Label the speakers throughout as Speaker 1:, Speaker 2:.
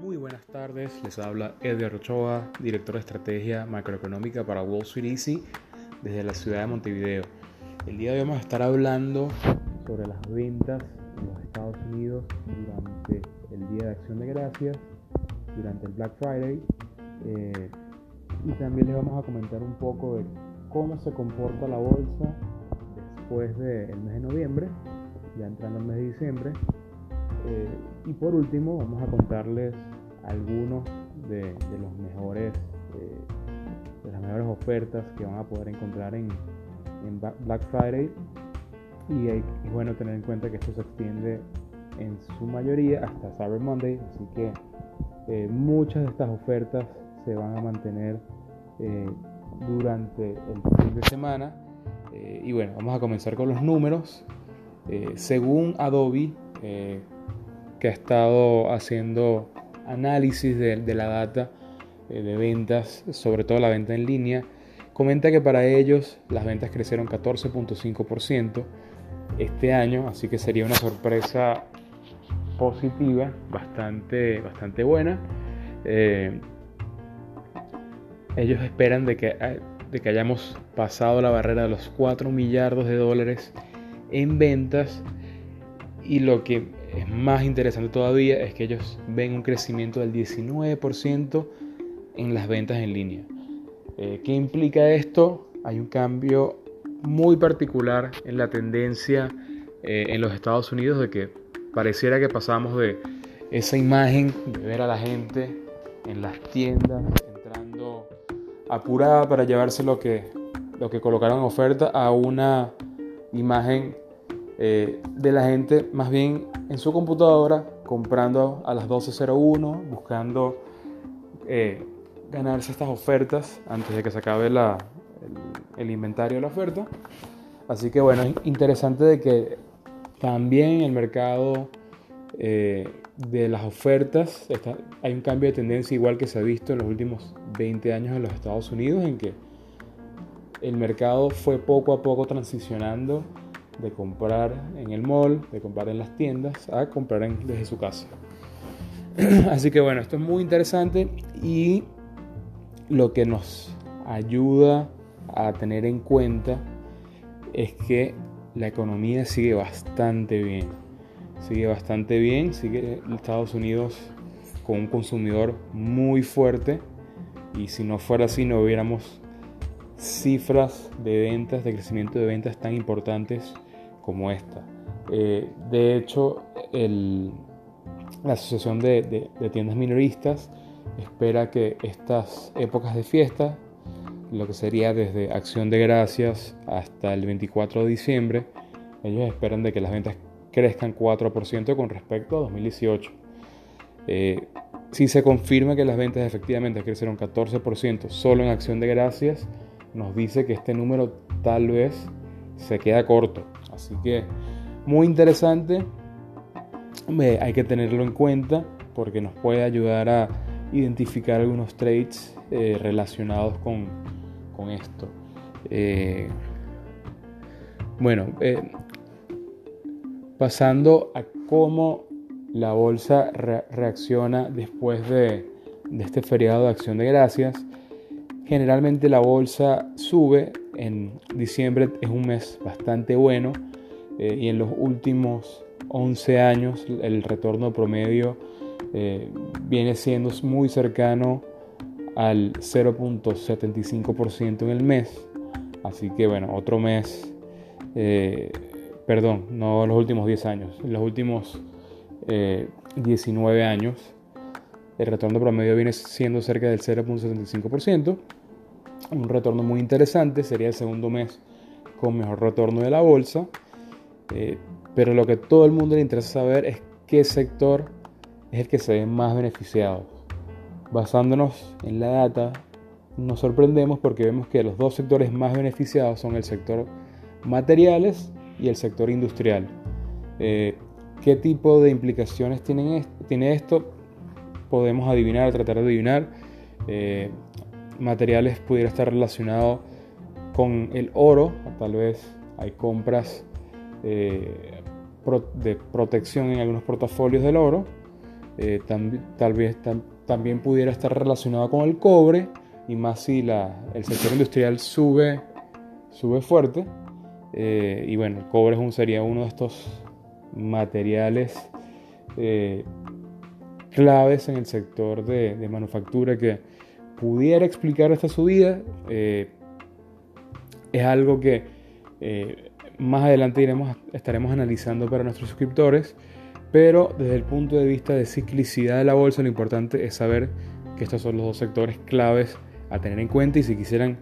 Speaker 1: Muy buenas tardes, les habla Edgar Ochoa, director de estrategia macroeconómica para Wall Street Easy desde la ciudad de Montevideo. El día de hoy vamos a estar hablando sobre las ventas en los Estados Unidos durante el Día de Acción de Gracias, durante el Black Friday eh, y también les vamos a comentar un poco de cómo se comporta la bolsa después del mes de noviembre, ya entrando el mes de diciembre. Eh, y por último vamos a contarles algunos de, los mejores eh, de las mejores ofertas que van a poder encontrar en, en Black Friday y es bueno tener en cuenta que esto se extiende en su mayoría hasta Cyber Monday así que eh, muchas de estas ofertas se van a mantener durante el fin de semana y bueno vamos a comenzar con los números según Adobe que ha estado haciendo análisis de, la data eh, de ventas, sobre todo la venta en línea, comenta que para ellos las ventas crecieron 14.5% este año, así que sería una sorpresa positiva, bastante, bastante buena. Eh, ellos esperan de que, eh, de que hayamos pasado la barrera de los 4 millardos de dólares en ventas y lo que es más interesante todavía es que ellos ven un crecimiento del 19% en las ventas en línea. Eh, ¿Qué implica esto? Hay un cambio muy particular en la tendencia eh, en los Estados Unidos de que pareciera que pasamos de esa imagen de ver a la gente en las tiendas apurada para llevarse lo que, lo que colocaron en oferta a una imagen eh, de la gente más bien en su computadora comprando a las 12.01, buscando eh, ganarse estas ofertas antes de que se acabe el, inventario de la oferta. Así que bueno, es interesante de que también el mercado eh, de las ofertas hay un cambio de tendencia igual que se ha visto en los últimos 20 años en los Estados Unidos en que el mercado fue poco a poco transicionando de comprar en el mall, de comprar en las tiendas, a comprar desde su casa. Así que bueno, esto es muy interesante y lo que nos ayuda a tener en cuenta es que la economía sigue bastante bien. Sigue bastante bien, sigue Estados Unidos con un consumidor muy fuerte y si no fuera así no hubiéramos cifras de ventas, de crecimiento de ventas tan importantes como esta. Eh, de hecho, la Asociación de, Tiendas Minoristas espera que estas épocas de fiesta, lo que sería desde Acción de Gracias hasta el 24 de diciembre, ellos esperan de que las ventas crezcan 4% con respecto a 2018. Eh, si se confirma que las ventas efectivamente crecieron 14% solo en Acción de Gracias, nos dice que este número tal vez se queda corto. Así que muy interesante, hay que tenerlo en cuenta porque nos puede ayudar a identificar algunos trades eh, relacionados con, esto. Eh, bueno, eh, pasando a cómo la bolsa reacciona después de, este feriado de acción de gracias. Generalmente la bolsa sube, en diciembre es un mes bastante bueno eh, y en los últimos 11 años el retorno promedio eh, viene siendo muy cercano al 0.75% en el mes. Así que bueno, otro mes, eh, perdón, no los últimos 10 años, los últimos 19 años el retorno promedio viene siendo cerca del 0.75%. Un retorno muy interesante, sería el segundo mes con mejor retorno de la bolsa. Eh, pero lo que todo el mundo le interesa saber es qué sector es el que se ve más beneficiado. Basándonos en la data, nos sorprendemos porque vemos que los dos sectores más beneficiados son el sector materiales y el sector industrial. Eh, ¿Qué tipo de implicaciones tiene esto? Podemos adivinar, tratar de adivinar. Eh, materiales pudiera estar relacionado con el oro, tal vez hay compras eh, de protección en algunos portafolios del oro. Eh, tal vez también pudiera estar relacionado con el cobre y más si la, el sector industrial sube, sube fuerte. Y bueno, el cobre es un, sería uno de estos materiales claves en el sector de, manufactura que pudiera explicar esta subida. Eh, es algo que eh, más adelante iremos, estaremos analizando para nuestros suscriptores, pero desde el punto de vista de ciclicidad de la bolsa, lo importante es saber que estos son los dos sectores claves a tener en cuenta y si quisieran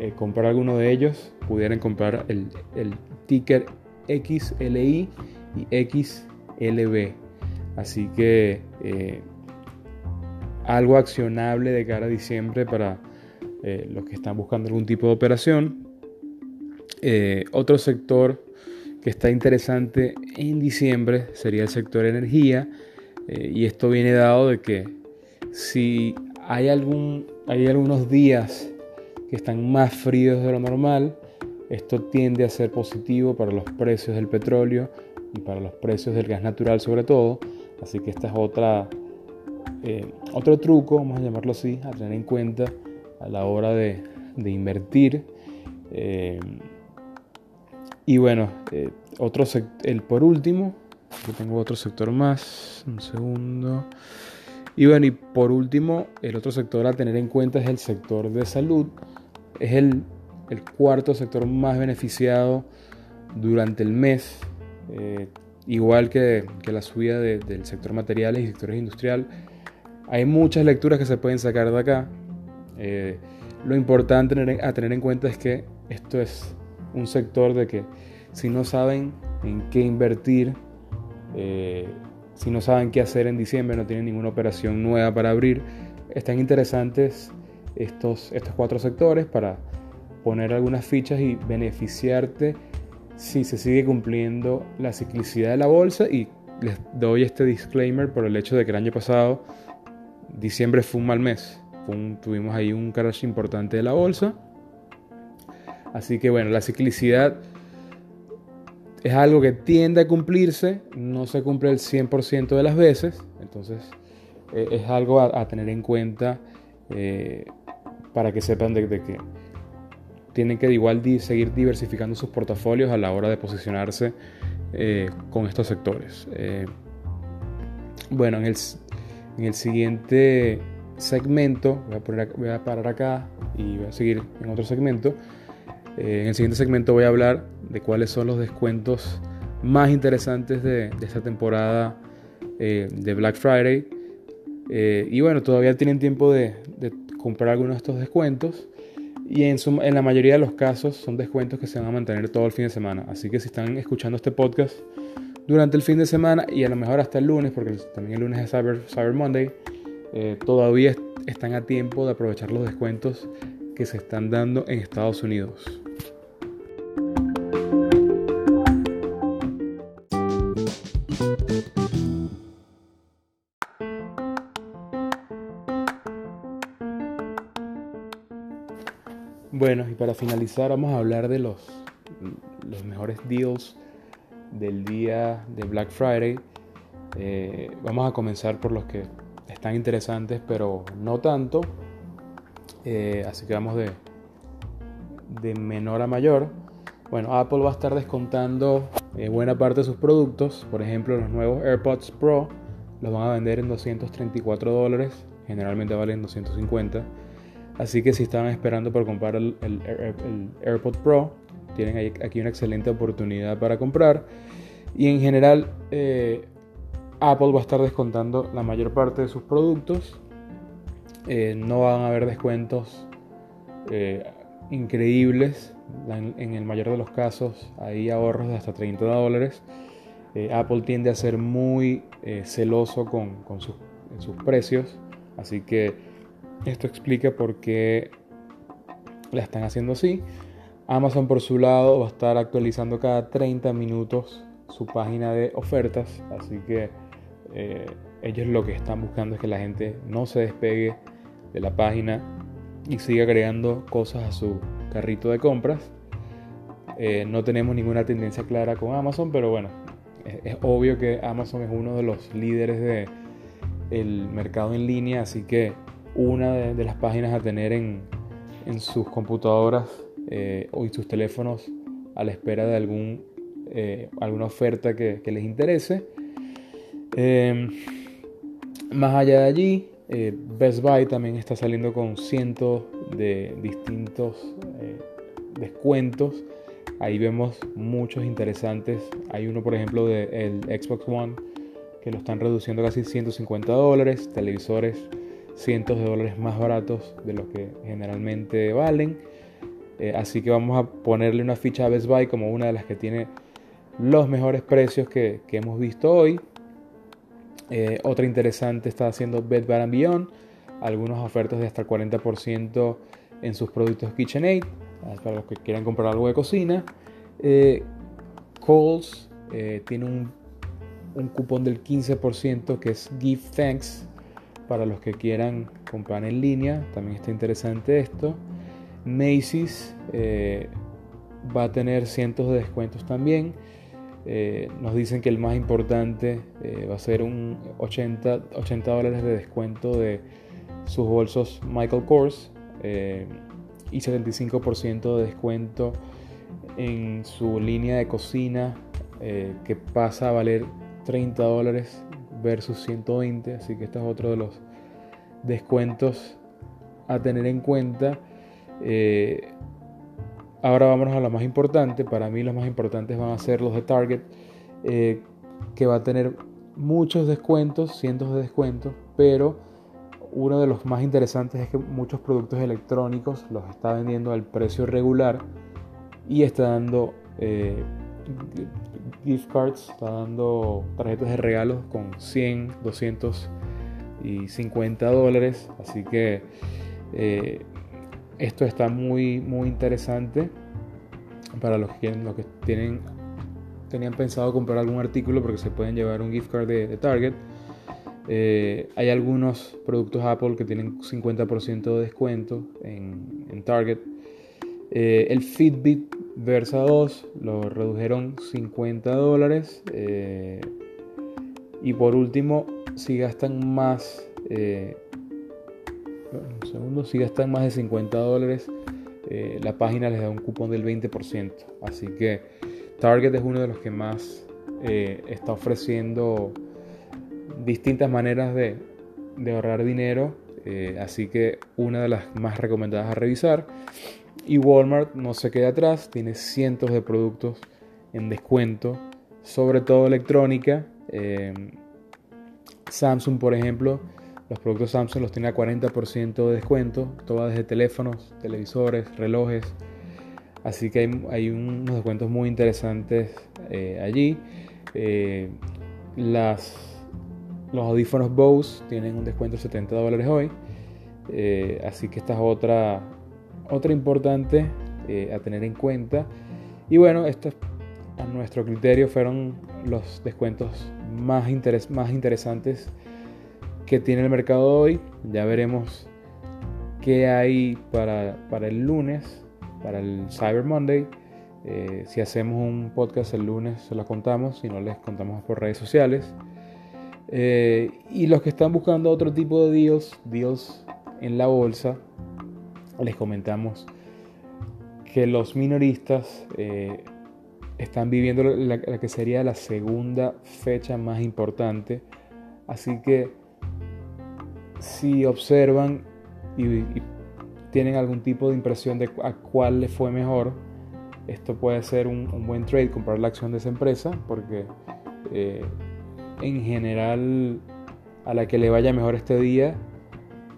Speaker 1: eh, comprar alguno de ellos, pudieran comprar el, el ticker XLI y XLB. Así que eh, algo accionable de cara a diciembre para eh, los que están buscando algún tipo de operación. Otro sector que está interesante en diciembre sería el sector energía. y esto viene dado de que si hay, algún, hay algunos días que están más fríos de lo normal, esto tiende a ser positivo para los precios del petróleo y para los precios del gas natural sobre todo. Así que esta es otra, eh, otro truco, vamos a llamarlo así, a tener en cuenta a la hora de, invertir. Eh, y bueno, eh, otro el por último, aquí tengo otro sector más, un segundo. Y bueno, y por último, el otro sector a tener en cuenta es el sector de salud. Es el, cuarto sector más beneficiado durante el mes igual que, la subida del sector materiales y sectores industrial. Hay muchas lecturas que se pueden sacar de acá. Eh, lo importante a tener en cuenta es que esto es un sector de que si no saben en qué invertir, eh, si no saben qué hacer en diciembre, no tienen ninguna operación nueva para abrir, están interesantes estos, estos cuatro sectores para poner algunas fichas y beneficiarte si se sigue cumpliendo la ciclicidad de la bolsa. Y les doy este disclaimer por el hecho de que el año pasado diciembre fue un mal mes, tuvimos ahí un crash importante de la bolsa, así que bueno, la ciclicidad es algo que tiende a cumplirse, no se cumple el 100% de las veces, entonces eh, es algo a, tener en cuenta eh, para que sepan de que tienen que igual seguir diversificando sus portafolios a la hora de posicionarse eh, con estos sectores. Bueno, en el, en el, siguiente segmento, voy a, voy a, parar acá y voy a seguir en otro segmento. Eh, en el siguiente segmento voy a hablar de cuáles son los descuentos más interesantes de, esta temporada de Black Friday. y bueno, todavía tienen tiempo de, comprar algunos de estos descuentos. Y en, la mayoría de los casos son descuentos que se van a mantener todo el fin de semana. Así que si están escuchando este podcast durante el fin de semana y a lo mejor hasta el lunes, porque también el lunes es Cyber, Cyber Monday, eh, todavía están a tiempo de aprovechar los descuentos que se están dando en Estados Unidos. Bueno, y para finalizar vamos a hablar de los, mejores deals del día de Black Friday. Eh, vamos a comenzar por los que están interesantes, pero no tanto. Eh, así que vamos de, de menor a mayor. Bueno, Apple va a estar descontando eh, buena parte de sus productos. Por ejemplo, los nuevos AirPods Pro los van a vender en 234 dólares. Generalmente valen 250 Así que si estaban esperando por comprar el, AirPod Pro, tienen aquí una excelente oportunidad para comprar. Y en general, eh, Apple va a estar descontando la mayor parte de sus productos. Eh, no van a haber descuentos eh, increíbles. En, el mayor de los casos hay ahorros de hasta 30 dólares. Apple tiende a ser muy celoso con, sus precios. Así que esto explica por qué la están haciendo así. Amazon por su lado va a estar actualizando cada 30 minutos su página de ofertas, así que eh, ellos lo que están buscando es que la gente no se despegue de la página y siga agregando cosas a su carrito de compras. Eh, no tenemos ninguna tendencia clara con Amazon, pero bueno, es, obvio que Amazon es uno de los líderes del el mercado en línea, así que una de, las páginas a tener en, en sus computadoras eh, o en sus teléfonos a la espera de algún, eh, alguna oferta que, les interese. Em, más allá de allí, eh, Best Buy también está saliendo con cientos de distintos descuentos. Ahí vemos muchos interesantes. Hay uno, por ejemplo, del Xbox One que lo están reduciendo casi 150 dólares. Televisores cientos de dólares más baratos de lo que generalmente valen. Eh, así que vamos a ponerle una ficha a Best Buy como una de las que tiene los mejores precios que, hemos visto hoy. Eh, otra interesante está haciendo Bed Bath Beyond, algunas ofertas de hasta el 40% en sus productos KitchenAid, para los que quieran comprar algo de cocina. Eh, Coles tiene un, un, cupón del 15% que es Give Thanks para los que quieran comprar en línea. También está interesante esto. Macy's eh, va a tener cientos de descuentos también. Eh, nos dicen que el más importante eh, va a ser un 80, 80 dólares de descuento de sus bolsos Michael Kors y 75% de descuento en su línea de cocina que pasa a valer 30 dólares versus 120, así que este es otro de los descuentos a tener en cuenta. Eh, ahora vámonos a lo más importante, para mí los más importantes van a ser los de Target, eh, que va a tener muchos descuentos, cientos de descuentos, pero uno de los más interesantes es que muchos productos electrónicos los está vendiendo al precio regular y está dando eh, gift cards, está dando tarjetas de regalos con 100, 200 y 50 dólares. Así que eh, esto está muy, muy interesante para los que, los que tienen, tenían pensado comprar algún artículo porque se pueden llevar un gift card de, Target. Eh, hay algunos productos Apple que tienen 50% de descuento en, Target. Eh, el Fitbit Versa 2 lo redujeron 50 dólares. Eh, y por último, si gastan más, eh, un segundo, si gastan más de 50 dólares, la página les da un cupón del 20%. Así que Target es uno de los que más está ofreciendo distintas maneras de ahorrar dinero. así que una de las más recomendadas a revisar. Y Walmart no se queda atrás, tiene cientos de productos en descuento, sobre todo electrónica. Eh, Samsung, por ejemplo, los productos Samsung los tiene a 40% de descuento, todo desde teléfonos, televisores, relojes. Así que hay, unos descuentos muy interesantes eh, allí. Eh, las, los audífonos Bose tienen un descuento de 70 dólares hoy. así que esta es otra, otra importante eh, a tener en cuenta. Y bueno, estos a nuestro criterio fueron los descuentos más, más interesantes que tiene el mercado hoy. Ya veremos qué hay para, el lunes, para el Cyber Monday. Eh, si hacemos un podcast el lunes se lo contamos, si no les contamos por redes sociales. Eh, y los que están buscando otro tipo de deals, deals en la bolsa, les comentamos que los minoristas eh, están viviendo la, que sería la segunda fecha más importante. Así que si observan y, tienen algún tipo de impresión de a cuál le fue mejor, esto puede ser un, buen trade, comprar la acción de esa empresa, porque eh, en general a la que le vaya mejor este día,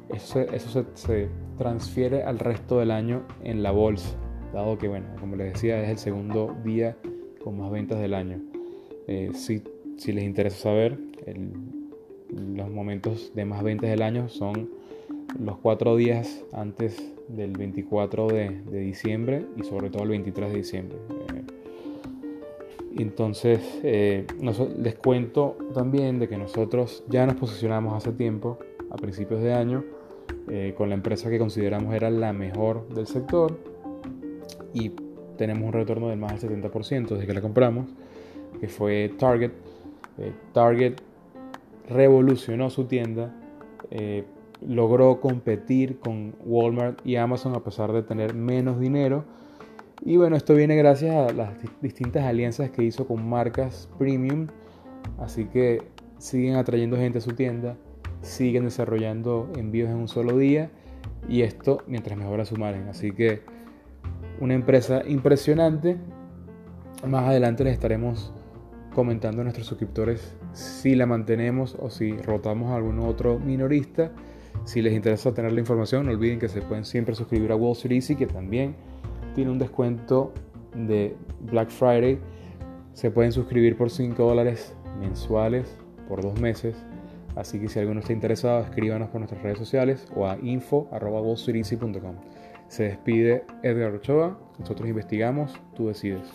Speaker 1: eso, eso se transfiere al resto del año en la bolsa, dado que, bueno, como les decía, es el segundo día con más ventas del año. Eh, si, si, les interesa saber, los momentos de más ventas del año son los cuatro días antes del 24 de, diciembre y sobre todo el 23 de diciembre. Eh, entonces, eh, les cuento también de que nosotros ya nos posicionamos hace tiempo, a principios de año, eh, con la empresa que consideramos era la mejor del sector y tenemos un retorno del más del 70% desde que la compramos, que fue Target. Eh, Target revolucionó su tienda, eh, logró competir con Walmart y Amazon a pesar de tener menos dinero. Y bueno, esto viene gracias a las distintas alianzas que hizo con marcas premium. Así que siguen atrayendo gente a su tienda, siguen desarrollando envíos en un solo día y esto mientras mejora su margen. Así que una empresa impresionante. Más adelante les estaremos comentando a nuestros suscriptores si la mantenemos o si rotamos a algún otro minorista. Si les interesa tener la información, no olviden que se pueden siempre suscribir a Wall Street Easy, que también tiene un descuento de Black Friday. Se pueden suscribir por 5 dólares mensuales por dos meses. Así que si alguno está interesado, escríbanos por nuestras redes sociales o a info.wallstreeteasy.com. Se despide Edgar Ochoa. Nosotros investigamos, tú decides.